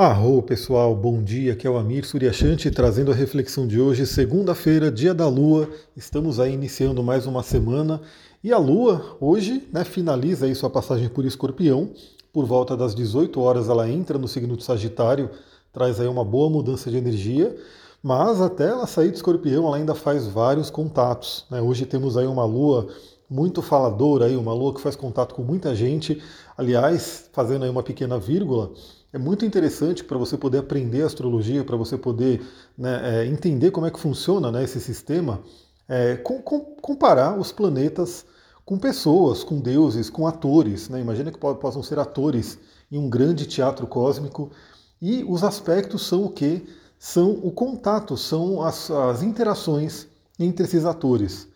Arro pessoal, bom dia, aqui é o Amir Suryashanti trazendo a reflexão de hoje, segunda-feira, dia da Lua, estamos aí iniciando mais uma semana. E a Lua hoje né, finaliza aí sua passagem por Escorpião, por volta das 18 horas ela entra no signo de Sagitário, traz aí uma boa mudança de energia, mas até ela sair de Escorpião ela ainda faz vários contatos, né? hoje temos aí uma Lua muito faladora, aí, uma Lua que faz contato com muita gente, aliás, fazendo aí uma pequena vírgula, é muito interessante para você poder aprender astrologia, para você poder né, é, entender como é que funciona né, esse sistema, é, com, com, comparar os planetas com pessoas, com deuses, com atores. Né? Imagina que possam ser atores em um grande teatro cósmico. E os aspectos são o que? São o contato, são as, as interações entre esses atores.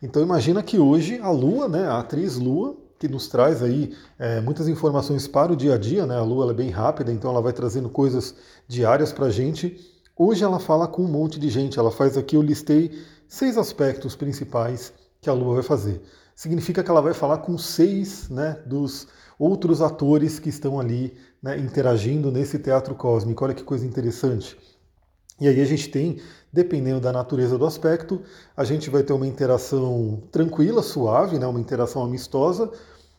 Então imagina que hoje a Lua, né, a atriz Lua, que nos traz aí é, muitas informações para o dia a dia, né? A Lua é bem rápida, então ela vai trazendo coisas diárias para a gente. Hoje ela fala com um monte de gente, ela faz aqui, eu listei seis aspectos principais que a Lua vai fazer. Significa que ela vai falar com seis né, dos outros atores que estão ali né, interagindo nesse teatro cósmico. Olha que coisa interessante. E aí a gente tem, dependendo da natureza do aspecto, a gente vai ter uma interação tranquila, suave, né, uma interação amistosa,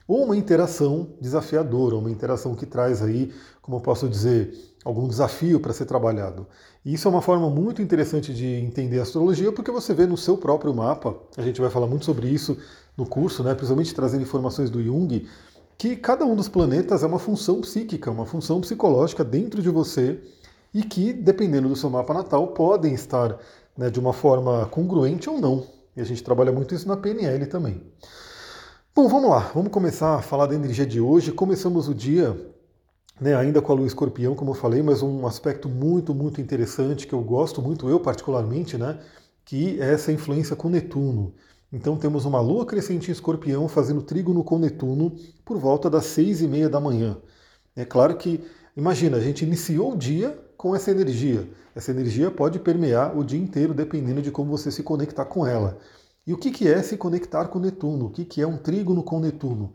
ou uma interação desafiadora, uma interação que traz aí, como eu posso dizer, algum desafio para ser trabalhado. E isso é uma forma muito interessante de entender a astrologia, porque você vê no seu próprio mapa, a gente vai falar muito sobre isso no curso, né, principalmente trazendo informações do Jung, que cada um dos planetas é uma função psíquica, uma função psicológica dentro de você e que, dependendo do seu mapa natal, podem estar né, de uma forma congruente ou não. E a gente trabalha muito isso na PNL também. Bom, vamos lá, vamos começar a falar da energia de hoje. Começamos o dia né, ainda com a lua escorpião, como eu falei, mas um aspecto muito, muito interessante que eu gosto muito, eu particularmente, né, que é essa influência com Netuno. Então temos uma lua crescente em escorpião fazendo trígono com Netuno por volta das seis e meia da manhã. É claro que, imagina, a gente iniciou o dia com essa energia. Essa energia pode permear o dia inteiro, dependendo de como você se conectar com ela. E o que é se conectar com Netuno? O que é um trígono com Netuno?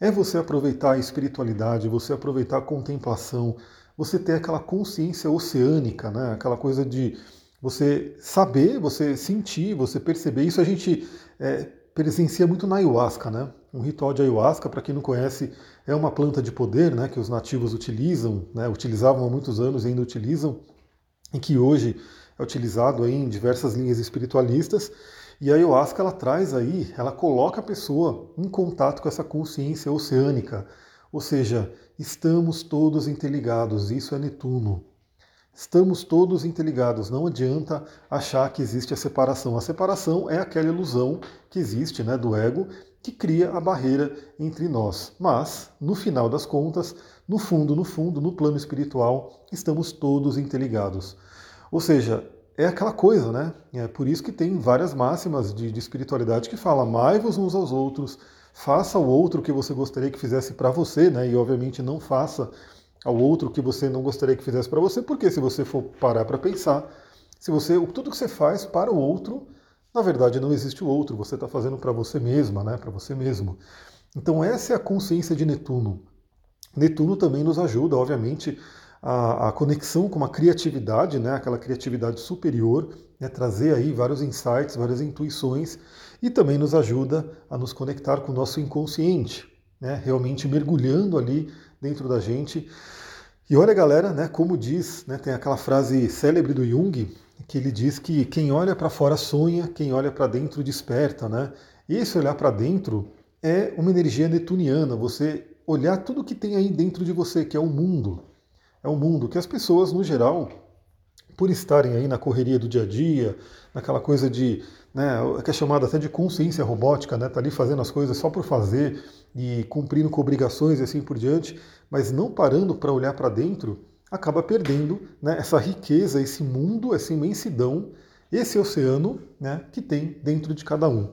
É você aproveitar a espiritualidade, você aproveitar a contemplação, você ter aquela consciência oceânica, né? aquela coisa de você saber, você sentir, você perceber. Isso a gente é, presencia muito na ayahuasca, né? Um ritual de ayahuasca, para quem não conhece, é uma planta de poder, né? Que os nativos utilizam, né? Utilizavam há muitos anos e ainda utilizam, e que hoje é utilizado em diversas linhas espiritualistas. E a ayahuasca ela traz aí, ela coloca a pessoa em contato com essa consciência oceânica, ou seja, estamos todos interligados, isso é Netuno. Estamos todos interligados, não adianta achar que existe a separação. A separação é aquela ilusão que existe né, do ego que cria a barreira entre nós. Mas, no final das contas, no fundo, no fundo, no plano espiritual, estamos todos interligados. Ou seja, é aquela coisa, né? É por isso que tem várias máximas de, de espiritualidade que falam: amai-vos uns aos outros, faça o outro que você gostaria que fizesse para você, né? E obviamente não faça ao outro que você não gostaria que fizesse para você, porque se você for parar para pensar, se você tudo que você faz para o outro, na verdade não existe o outro, você está fazendo para você mesma, né? Para você mesmo. Então essa é a consciência de Netuno. Netuno também nos ajuda, obviamente, a, a, conexão com uma criatividade, né, aquela criatividade superior, né, trazer aí vários insights, várias intuições e também nos ajuda a nos conectar com o nosso inconsciente, né, realmente mergulhando ali dentro da gente. E olha, galera, né, como diz, né, tem aquela frase célebre do Jung, que ele diz que quem olha para fora sonha, quem olha para dentro desperta, né? E esse olhar para dentro é uma energia netuniana, você olhar tudo que tem aí dentro de você, que é o mundo, é um mundo que as pessoas, no geral, por estarem aí na correria do dia a dia, naquela coisa de, né, que é chamada até de consciência robótica, né, tá ali fazendo as coisas só por fazer e cumprindo com obrigações e assim por diante, mas não parando para olhar para dentro, acaba perdendo né, essa riqueza, esse mundo, essa imensidão, esse oceano né, que tem dentro de cada um.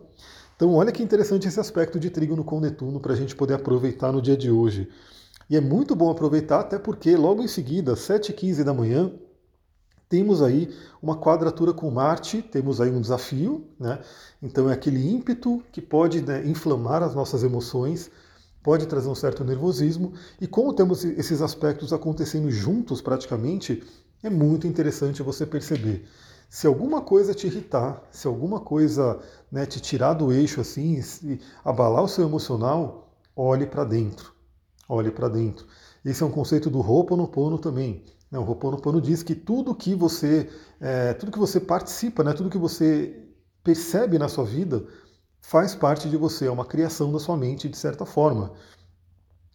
Então, olha que interessante esse aspecto de trígono com Netuno para a gente poder aproveitar no dia de hoje. E é muito bom aproveitar, até porque logo em seguida, às 7h15 da manhã, temos aí uma quadratura com Marte, temos aí um desafio, né? Então é aquele ímpeto que pode né, inflamar as nossas emoções. pode trazer um certo nervosismo, e como temos esses aspectos acontecendo juntos praticamente, é muito interessante você perceber. Se alguma coisa te irritar, se alguma coisa né, te tirar do eixo assim, abalar o seu emocional, olhe para dentro. Olhe para dentro. Esse é um conceito do Ho'oponopono também. Né? O Ho'oponopono diz que tudo que você, é, tudo que você participa, né, tudo que você percebe na sua vida, faz parte de você, é uma criação da sua mente de certa forma.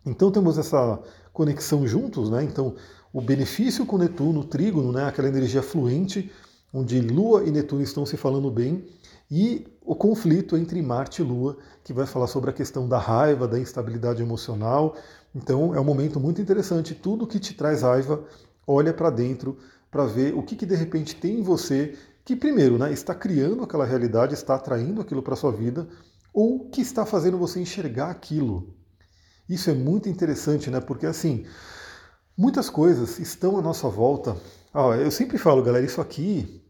Então temos essa conexão juntos, né? Então o benefício com Netuno, o trígono, né, aquela energia fluente, onde Lua e Netuno estão se falando bem, e o conflito entre Marte e Lua, que vai falar sobre a questão da raiva, da instabilidade emocional. Então é um momento muito interessante. Tudo que te traz raiva, olha para dentro para ver o que, que de repente tem em você que primeiro né, está criando aquela realidade, está atraindo aquilo para sua vida, ou que está fazendo você enxergar aquilo. Isso é muito interessante, né? Porque assim, muitas coisas estão à nossa volta. Ah, eu sempre falo, galera, isso aqui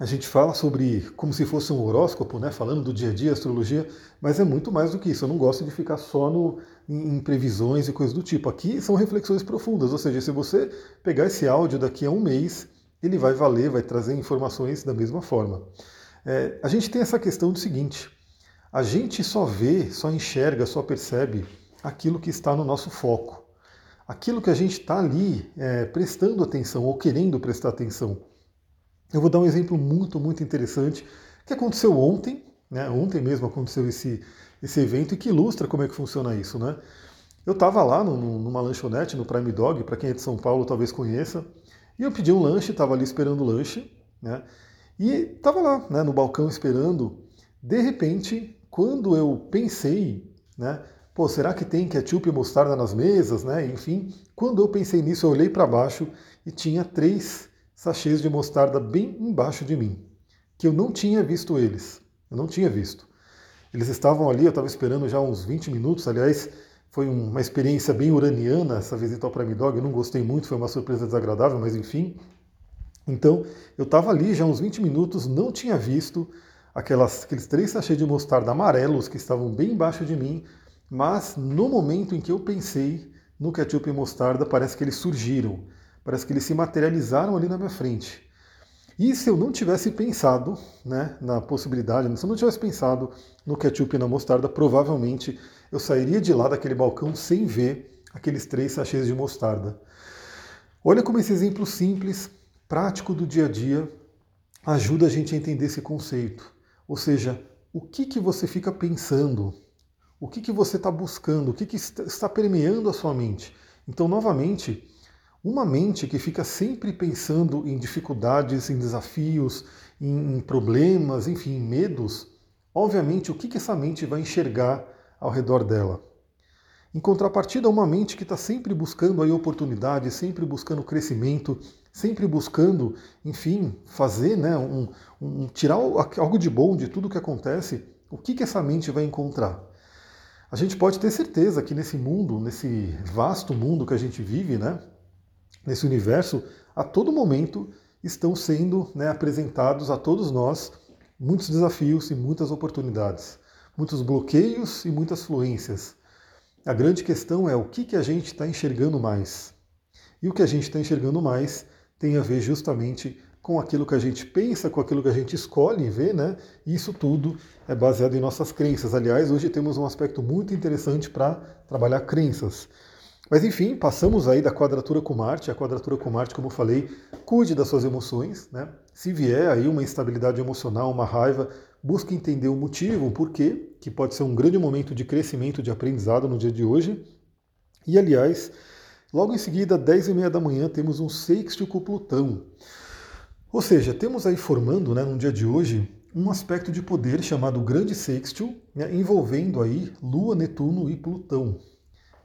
a gente fala sobre como se fosse um horóscopo, né? Falando do dia a dia, astrologia, mas é muito mais do que isso. Eu não gosto de ficar só no, em, em previsões e coisas do tipo. Aqui são reflexões profundas, ou seja, se você pegar esse áudio daqui a um mês ele vai valer, vai trazer informações da mesma forma. É, a gente tem essa questão do seguinte: a gente só vê, só enxerga, só percebe aquilo que está no nosso foco. Aquilo que a gente está ali é, prestando atenção ou querendo prestar atenção. Eu vou dar um exemplo muito, muito interessante que aconteceu ontem, né? Ontem mesmo aconteceu esse, esse evento e que ilustra como é que funciona isso, né? Eu estava lá no, numa lanchonete no Prime Dog, para quem é de São Paulo talvez conheça, e eu pedi um lanche, estava ali esperando o lanche, né? E estava lá, né, no balcão esperando. De repente, quando eu pensei, né, pô, será que tem ketchup e mostarda nas mesas, né? Enfim, quando eu pensei nisso, eu olhei para baixo e tinha três sachês de mostarda bem embaixo de mim, que eu não tinha visto eles. Eu não tinha visto. Eles estavam ali, eu estava esperando já uns 20 minutos, aliás, foi uma experiência bem uraniana essa visita ao Prime Dog, eu não gostei muito, foi uma surpresa desagradável, mas enfim. Então, eu estava ali já uns 20 minutos, não tinha visto aquelas, aqueles três sachês de mostarda amarelos que estavam bem embaixo de mim, mas no momento em que eu pensei no ketchup e mostarda, parece que eles surgiram, parece que eles se materializaram ali na minha frente. E se eu não tivesse pensado né, na possibilidade, se eu não tivesse pensado no ketchup e na mostarda, provavelmente eu sairia de lá daquele balcão sem ver aqueles três sachês de mostarda. Olha como esse exemplo simples, prático do dia a dia, ajuda a gente a entender esse conceito. Ou seja, o que, que você fica pensando? O que, que você está buscando? O que, que está permeando a sua mente? Então, novamente, uma mente que fica sempre pensando em dificuldades, em desafios, em problemas, enfim, em medos, obviamente o que, que essa mente vai enxergar ao redor dela. Em contrapartida, uma mente que está sempre buscando aí oportunidade, sempre buscando crescimento, sempre buscando, enfim, fazer, né, um, um, tirar algo de bom de tudo que acontece, o que, que essa mente vai encontrar? A gente pode ter certeza que nesse mundo, nesse vasto mundo que a gente vive, né, nesse universo, a todo momento estão sendo né, apresentados a todos nós muitos desafios e muitas oportunidades muitos bloqueios e muitas fluências. A grande questão é o que, que a gente está enxergando mais. E o que a gente está enxergando mais tem a ver justamente com aquilo que a gente pensa, com aquilo que a gente escolhe ver, né? E isso tudo é baseado em nossas crenças. Aliás, hoje temos um aspecto muito interessante para trabalhar crenças. Mas enfim, passamos aí da quadratura com Marte. A quadratura com Marte, como eu falei, cuide das suas emoções, né? Se vier aí uma instabilidade emocional, uma raiva, busque entender o motivo, o porquê, que pode ser um grande momento de crescimento, de aprendizado no dia de hoje. E, aliás, logo em seguida, 10 e meia da manhã, temos um sextil com Plutão. Ou seja, temos aí formando, né, no dia de hoje, um aspecto de poder chamado Grande Sextil, né, envolvendo aí Lua, Netuno e Plutão.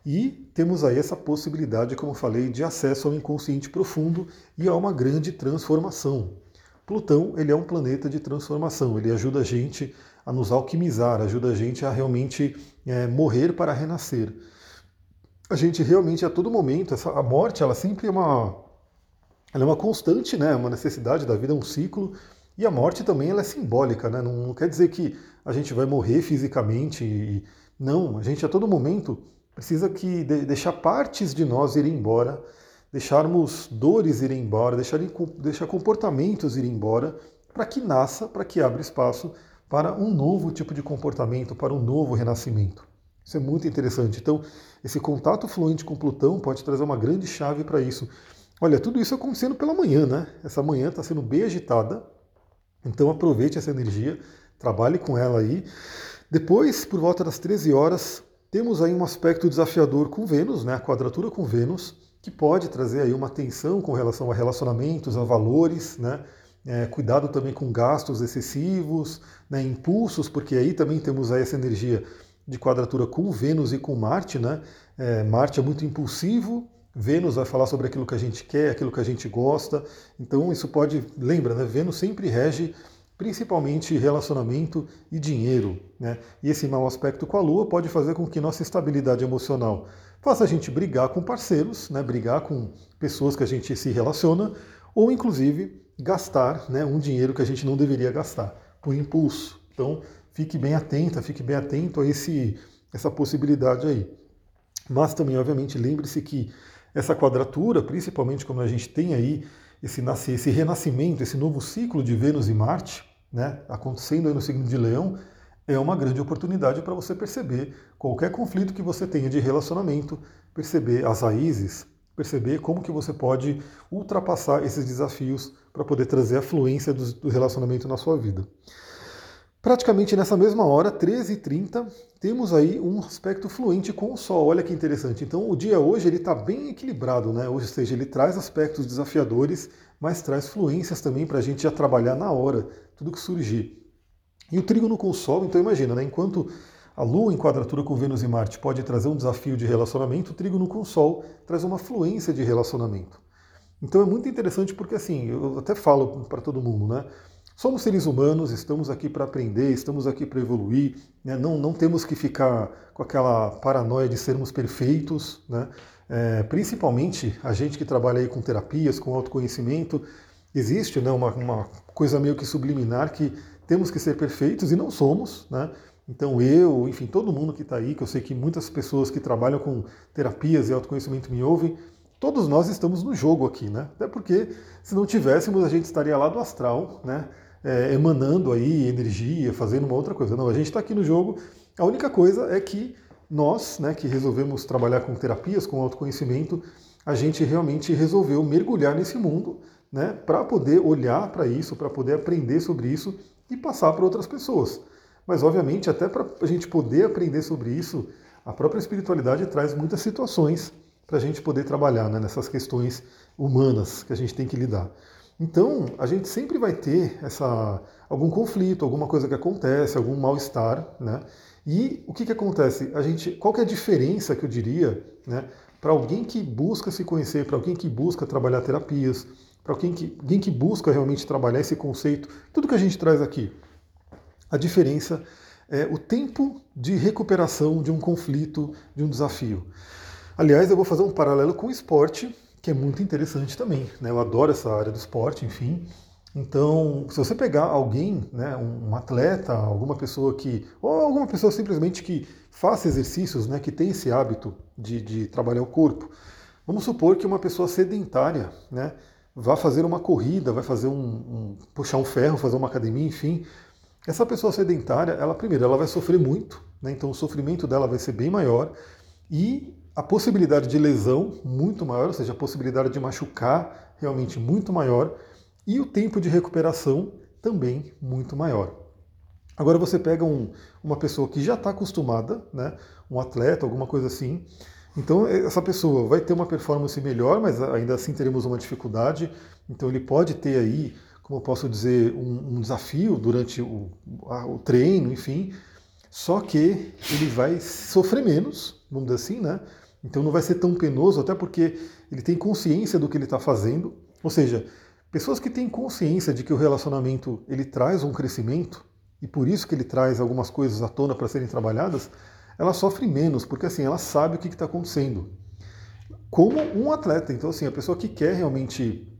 E temos aí essa possibilidade, como falei, de acesso ao inconsciente profundo e a uma grande transformação. Plutão ele é um planeta de transformação, ele ajuda a gente a nos alquimizar, ajuda a gente a realmente é, morrer para renascer. A gente realmente a todo momento, essa, a morte ela sempre é uma, ela é uma constante, né? uma necessidade da vida, um ciclo, e a morte também ela é simbólica, né? não, não quer dizer que a gente vai morrer fisicamente, e, não, a gente a todo momento precisa que deixar partes de nós irem embora, deixarmos dores irem embora, deixar, deixar comportamentos irem embora, para que nasça, para que abra espaço para um novo tipo de comportamento, para um novo renascimento. Isso é muito interessante. Então, esse contato fluente com Plutão pode trazer uma grande chave para isso. Olha, tudo isso acontecendo pela manhã, né? Essa manhã está sendo bem agitada, então aproveite essa energia, trabalhe com ela aí. Depois, por volta das 13 horas, temos aí um aspecto desafiador com Vênus, né? A quadratura com Vênus, que pode trazer aí uma tensão com relação a relacionamentos, a valores, né? É, cuidado também com gastos excessivos, né, impulsos, porque aí também temos aí essa energia de quadratura com Vênus e com Marte. Né? É, Marte é muito impulsivo, Vênus vai falar sobre aquilo que a gente quer, aquilo que a gente gosta. Então isso pode, lembra, né? Vênus sempre rege principalmente relacionamento e dinheiro. Né? E esse mau aspecto com a Lua pode fazer com que nossa estabilidade emocional faça a gente brigar com parceiros, né? brigar com pessoas que a gente se relaciona, ou inclusive gastar né, um dinheiro que a gente não deveria gastar, por impulso. Então, fique bem atenta, fique bem atento a esse, essa possibilidade aí. Mas também, obviamente, lembre-se que essa quadratura, principalmente quando a gente tem aí esse, esse renascimento, esse novo ciclo de Vênus e Marte, né, acontecendo aí no signo de Leão, é uma grande oportunidade para você perceber qualquer conflito que você tenha de relacionamento, perceber as raízes, perceber como que você pode ultrapassar esses desafios para poder trazer a fluência do, do relacionamento na sua vida. Praticamente nessa mesma hora, 13h30, temos aí um aspecto fluente com o Sol. Olha que interessante. Então o dia hoje ele está bem equilibrado, né? Ou seja, ele traz aspectos desafiadores, mas traz fluências também para a gente já trabalhar na hora, tudo que surgir. E o trígono com o Sol, então imagina, né? Enquanto a Lua em quadratura com Vênus e Marte pode trazer um desafio de relacionamento, o trígono com o Sol traz uma fluência de relacionamento. Então é muito interessante porque assim, eu até falo para todo mundo, né? Somos seres humanos, estamos aqui para aprender, estamos aqui para evoluir, né? não, não temos que ficar com aquela paranoia de sermos perfeitos, né? É, principalmente a gente que trabalha aí com terapias, com autoconhecimento, existe né, uma, uma coisa meio que subliminar que temos que ser perfeitos e não somos, né? Então eu, enfim, todo mundo que está aí, que eu sei que muitas pessoas que trabalham com terapias e autoconhecimento me ouvem, todos nós estamos no jogo aqui, né? Até porque se não tivéssemos, a gente estaria lá do astral, né? É, emanando aí energia, fazendo uma outra coisa. Não, a gente está aqui no jogo. A única coisa é que nós, né, que resolvemos trabalhar com terapias, com autoconhecimento, a gente realmente resolveu mergulhar nesse mundo, né, para poder olhar para isso, para poder aprender sobre isso e passar para outras pessoas. Mas, obviamente, até para a gente poder aprender sobre isso, a própria espiritualidade traz muitas situações para a gente poder trabalhar né, nessas questões humanas que a gente tem que lidar. Então, a gente sempre vai ter essa, algum conflito, alguma coisa que acontece, algum mal-estar, né? E o que, que acontece? A gente, qual que é a diferença que eu diria, né, para alguém que busca se conhecer, para alguém que busca trabalhar terapias, para alguém que, alguém que busca realmente trabalhar esse conceito, tudo que a gente traz aqui, a diferença é o tempo de recuperação de um conflito, de um desafio. Aliás, eu vou fazer um paralelo com o esporte, que é muito interessante também. Né? Eu adoro essa área do esporte, enfim. Então, se você pegar alguém, né, um atleta, alguma pessoa que. ou alguma pessoa simplesmente que faça exercícios, né, que tem esse hábito de, de trabalhar o corpo, vamos supor que uma pessoa sedentária né, vá fazer uma corrida, vai fazer um, um puxar um ferro, fazer uma academia, enfim, essa pessoa sedentária, ela primeiro, ela vai sofrer muito, né? então o sofrimento dela vai ser bem maior e a possibilidade de lesão muito maior, ou seja, a possibilidade de machucar realmente muito maior e o tempo de recuperação também muito maior. Agora você pega um, uma pessoa que já está acostumada, né, um atleta, alguma coisa assim, então essa pessoa vai ter uma performance melhor, mas ainda assim teremos uma dificuldade. Então ele pode ter aí como eu posso dizer, um, um desafio durante o, a, o treino, enfim, só que ele vai sofrer menos, vamos dizer assim, né? Então não vai ser tão penoso, até porque ele tem consciência do que ele está fazendo. Ou seja, pessoas que têm consciência de que o relacionamento ele traz um crescimento e por isso que ele traz algumas coisas à tona para serem trabalhadas, ela sofre menos, porque assim ela sabe o que está acontecendo. Como um atleta, então assim a pessoa que quer realmente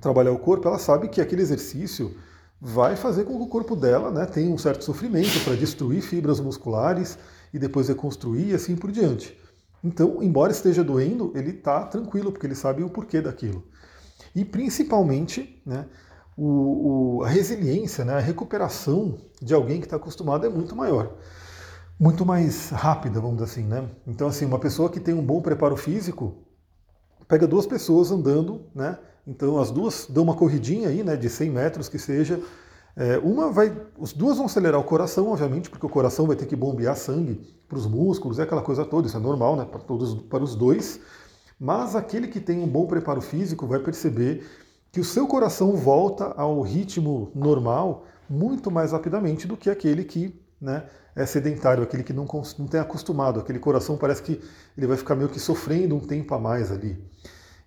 trabalhar o corpo, ela sabe que aquele exercício vai fazer com que o corpo dela né, tenha um certo sofrimento para destruir fibras musculares e depois reconstruir e assim por diante. Então, embora esteja doendo, ele está tranquilo, porque ele sabe o porquê daquilo. E principalmente, né, o, o, a resiliência, né, a recuperação de alguém que está acostumado é muito maior. Muito mais rápida, vamos dizer assim, né? Então, assim, uma pessoa que tem um bom preparo físico, pega duas pessoas andando, né? Então as duas dão uma corridinha aí, né, de 100 metros que seja. É, uma vai, as duas vão acelerar o coração, obviamente, porque o coração vai ter que bombear sangue para os músculos, é aquela coisa toda, isso é normal, né, para todos, para os dois. Mas aquele que tem um bom preparo físico vai perceber que o seu coração volta ao ritmo normal muito mais rapidamente do que aquele que né, é sedentário, aquele que não, não tem acostumado, aquele coração parece que ele vai ficar meio que sofrendo um tempo a mais ali.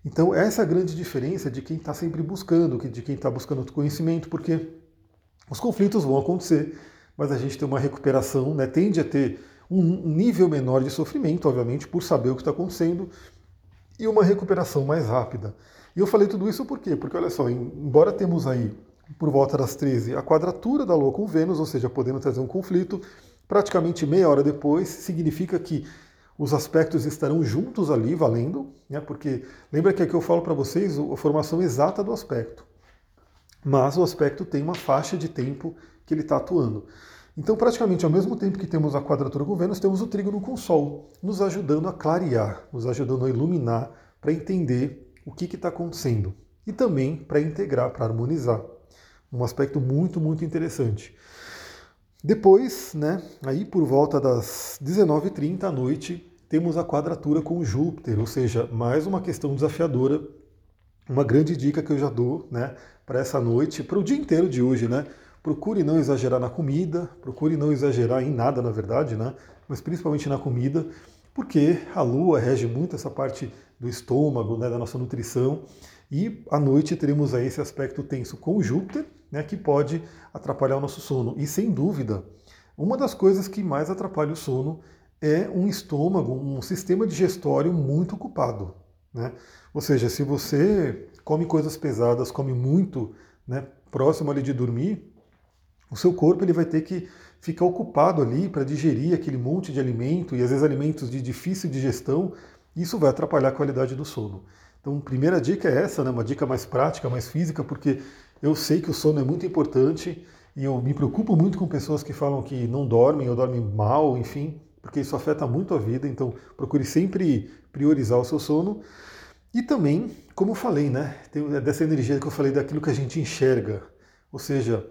Então, essa é a grande diferença de quem está sempre buscando, de quem está buscando conhecimento, porque os conflitos vão acontecer, mas a gente tem uma recuperação, né, tende a ter um nível menor de sofrimento, obviamente, por saber o que está acontecendo, e uma recuperação mais rápida. E eu falei tudo isso por quê? Porque, olha só, embora temos aí, por volta das 13, a quadratura da Lua com Vênus, ou seja, podendo trazer um conflito, praticamente meia hora depois, significa que os aspectos estarão juntos ali, valendo, né? porque lembra que aqui eu falo para vocês a formação exata do aspecto. Mas o aspecto tem uma faixa de tempo que ele está atuando. Então, praticamente ao mesmo tempo que temos a quadratura com Vênus, temos o trígono com o Sol, nos ajudando a clarear, nos ajudando a iluminar, para entender o que está acontecendo. E também para integrar, para harmonizar. Um aspecto muito, muito interessante. Depois, né, aí por volta das 19h30 à noite, temos a quadratura com Júpiter, ou seja, mais uma questão desafiadora. Uma grande dica que eu já dou né, para essa noite, para o dia inteiro de hoje, né? Procure não exagerar na comida, procure não exagerar em nada, na verdade, né? Mas principalmente na comida, porque a Lua rege muito essa parte do estômago, né, da nossa nutrição. E à noite teremos aí esse aspecto tenso com Júpiter, né, que pode atrapalhar o nosso sono. E sem dúvida, uma das coisas que mais atrapalha o sono é um estômago, um sistema digestório muito ocupado. Né? Ou seja, se você come coisas pesadas, come muito né, próximo ali de dormir, o seu corpo ele vai ter que ficar ocupado ali para digerir aquele monte de alimento e às vezes alimentos de difícil digestão. Isso vai atrapalhar a qualidade do sono. Então, primeira dica é essa, né, uma dica mais prática, mais física, porque eu sei que o sono é muito importante e eu me preocupo muito com pessoas que falam que não dormem ou dormem mal, enfim, porque isso afeta muito a vida. Então, procure sempre priorizar o seu sono. E também, como eu falei, né, tem dessa energia que eu falei daquilo que a gente enxerga. Ou seja,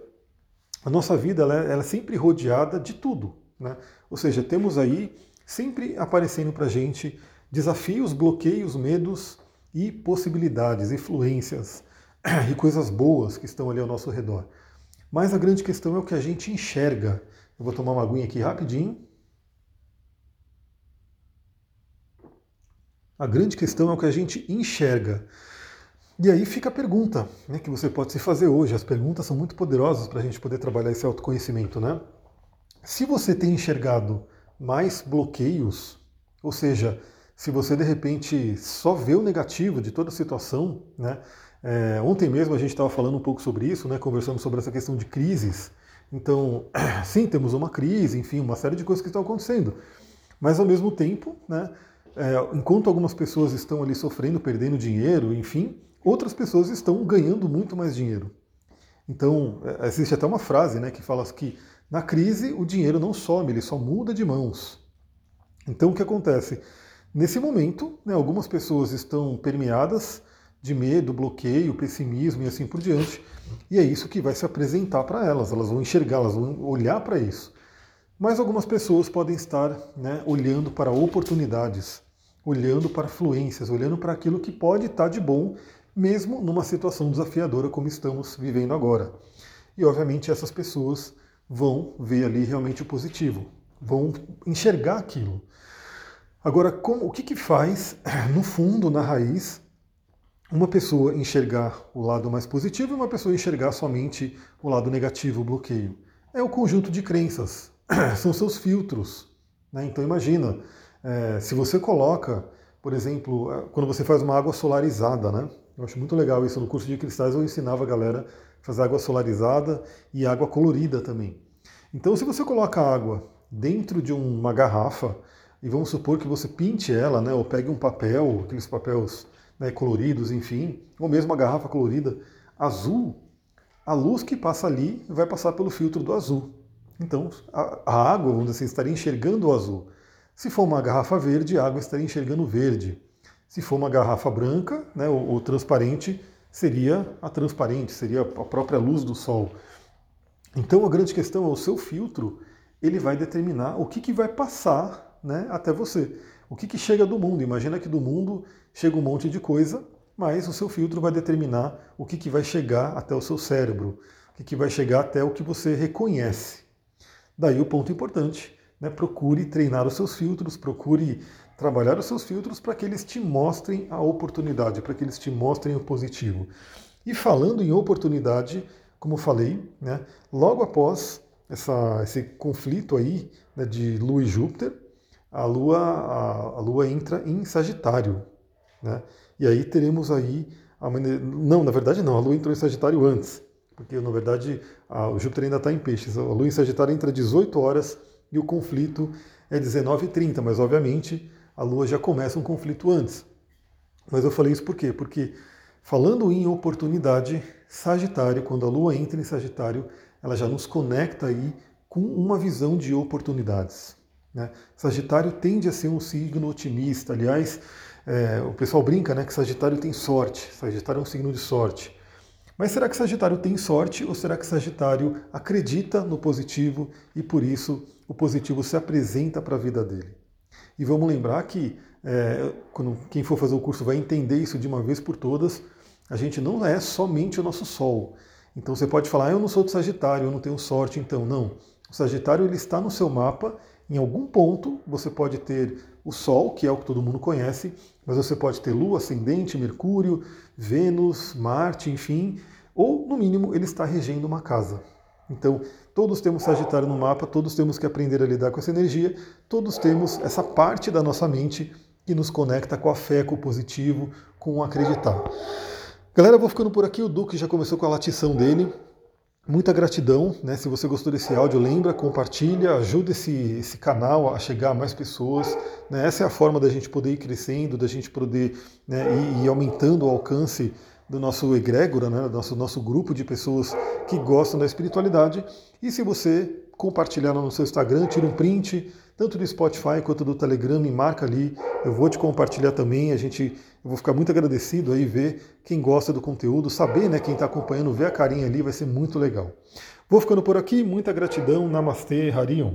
a nossa vida ela, é, ela é sempre rodeada de tudo. Né? Ou seja, temos aí sempre aparecendo para a gente desafios, bloqueios, medos e possibilidades, influências, e coisas boas que estão ali ao nosso redor. Mas a grande questão é o que a gente enxerga. Eu vou tomar uma aguinha aqui rapidinho. A grande questão é o que a gente enxerga. E aí fica a pergunta né, que você pode se fazer hoje. As perguntas são muito poderosas para a gente poder trabalhar esse autoconhecimento. Né? Se você tem enxergado mais bloqueios, ou seja, se você de repente só vê o negativo de toda a situação, né, é, ontem mesmo a gente estava falando um pouco sobre isso, né, conversando sobre essa questão de crises. Então, sim, temos uma crise, enfim, uma série de coisas que estão acontecendo. Mas ao mesmo tempo, né, é, enquanto algumas pessoas estão ali sofrendo, perdendo dinheiro, enfim, outras pessoas estão ganhando muito mais dinheiro. Então, é, existe até uma frase né, que fala que na crise o dinheiro não some, ele só muda de mãos. Então, o que acontece? Nesse momento, né, algumas pessoas estão permeadas de medo, bloqueio, pessimismo e assim por diante. E é isso que vai se apresentar para elas, elas vão enxergar, elas vão olhar para isso. Mas algumas pessoas podem estar né, olhando para oportunidades, olhando para fluências, olhando para aquilo que pode estar de bom, mesmo numa situação desafiadora como estamos vivendo agora. E obviamente essas pessoas vão ver ali realmente o positivo, vão enxergar aquilo. Agora, como, o que, que faz, no fundo, na raiz, uma pessoa enxergar o lado mais positivo e uma pessoa enxergar somente o lado negativo, o bloqueio. É o conjunto de crenças, são seus filtros. Né? Então imagina, é, se você coloca, por exemplo, é, quando você faz uma água solarizada, né? Eu acho muito legal isso. No curso de cristais eu ensinava a galera a fazer água solarizada e água colorida também. Então se você coloca água dentro de uma garrafa, e vamos supor que você pinte ela, né, ou pegue um papel, aqueles papéis né, coloridos, enfim, ou mesmo uma garrafa colorida azul, a luz que passa ali vai passar pelo filtro do azul. Então, a, a água, vamos dizer assim, estaria enxergando o azul. Se for uma garrafa verde, a água estaria enxergando verde. Se for uma garrafa branca, né, ou, ou transparente, seria a transparente, seria a própria luz do sol. Então, a grande questão é o seu filtro, ele vai determinar o que, que vai passar né, até você. O que, que chega do mundo. Imagina que do mundo chega um monte de coisa, mas o seu filtro vai determinar o que, que vai chegar até o seu cérebro, o que, que vai chegar até o que você reconhece. Daí o ponto importante, né? procure treinar os seus filtros, procure trabalhar os seus filtros para que eles te mostrem a oportunidade, para que eles te mostrem o positivo. E falando em oportunidade, como falei, né, logo após essa, esse conflito aí né, de Lua e Júpiter, a Lua, a, a Lua entra em Sagitário. Né? E aí teremos aí. A, não, na verdade não, a Lua entrou em Sagitário antes, porque na verdade a, o Júpiter ainda está em peixes. A Lua em Sagitário entra às 18 horas e o conflito é 19h30, mas obviamente a Lua já começa um conflito antes. Mas eu falei isso por quê? Porque falando em oportunidade, Sagitário, quando a Lua entra em Sagitário, ela já nos conecta aí com uma visão de oportunidades. Né? Sagitário tende a ser um signo otimista. Aliás, é, o pessoal brinca né, que Sagitário tem sorte. Sagitário é um signo de sorte. Mas será que Sagitário tem sorte ou será que Sagitário acredita no positivo e por isso o positivo se apresenta para a vida dele? E vamos lembrar que é, quando quem for fazer o curso vai entender isso de uma vez por todas. A gente não é somente o nosso Sol. Então você pode falar, ah, eu não sou de Sagitário, eu não tenho sorte, então não. O Sagitário ele está no seu mapa, em algum ponto você pode ter o Sol, que é o que todo mundo conhece, mas você pode ter Lua, Ascendente, Mercúrio, Vênus, Marte, enfim, ou no mínimo ele está regendo uma casa. Então, todos temos Sagitário no mapa, todos temos que aprender a lidar com essa energia, todos temos essa parte da nossa mente que nos conecta com a fé, com o positivo, com o acreditar. Galera, eu vou ficando por aqui. O Duque já começou com a latição dele. Muita gratidão, né? Se você gostou desse áudio, lembra, compartilha, ajuda esse, esse canal a chegar a mais pessoas. Né? Essa é a forma da gente poder ir crescendo, da gente poder né, ir, ir aumentando o alcance do nosso egrégora, né, do nosso, nosso grupo de pessoas que gostam da espiritualidade. E se você compartilhar no seu Instagram, tira um print, tanto do Spotify quanto do Telegram, me marca ali, eu vou te compartilhar também, a gente, eu vou ficar muito agradecido aí ver quem gosta do conteúdo, saber, né, quem está acompanhando, ver a carinha ali, vai ser muito legal. Vou ficando por aqui, muita gratidão, Namastê, Harion.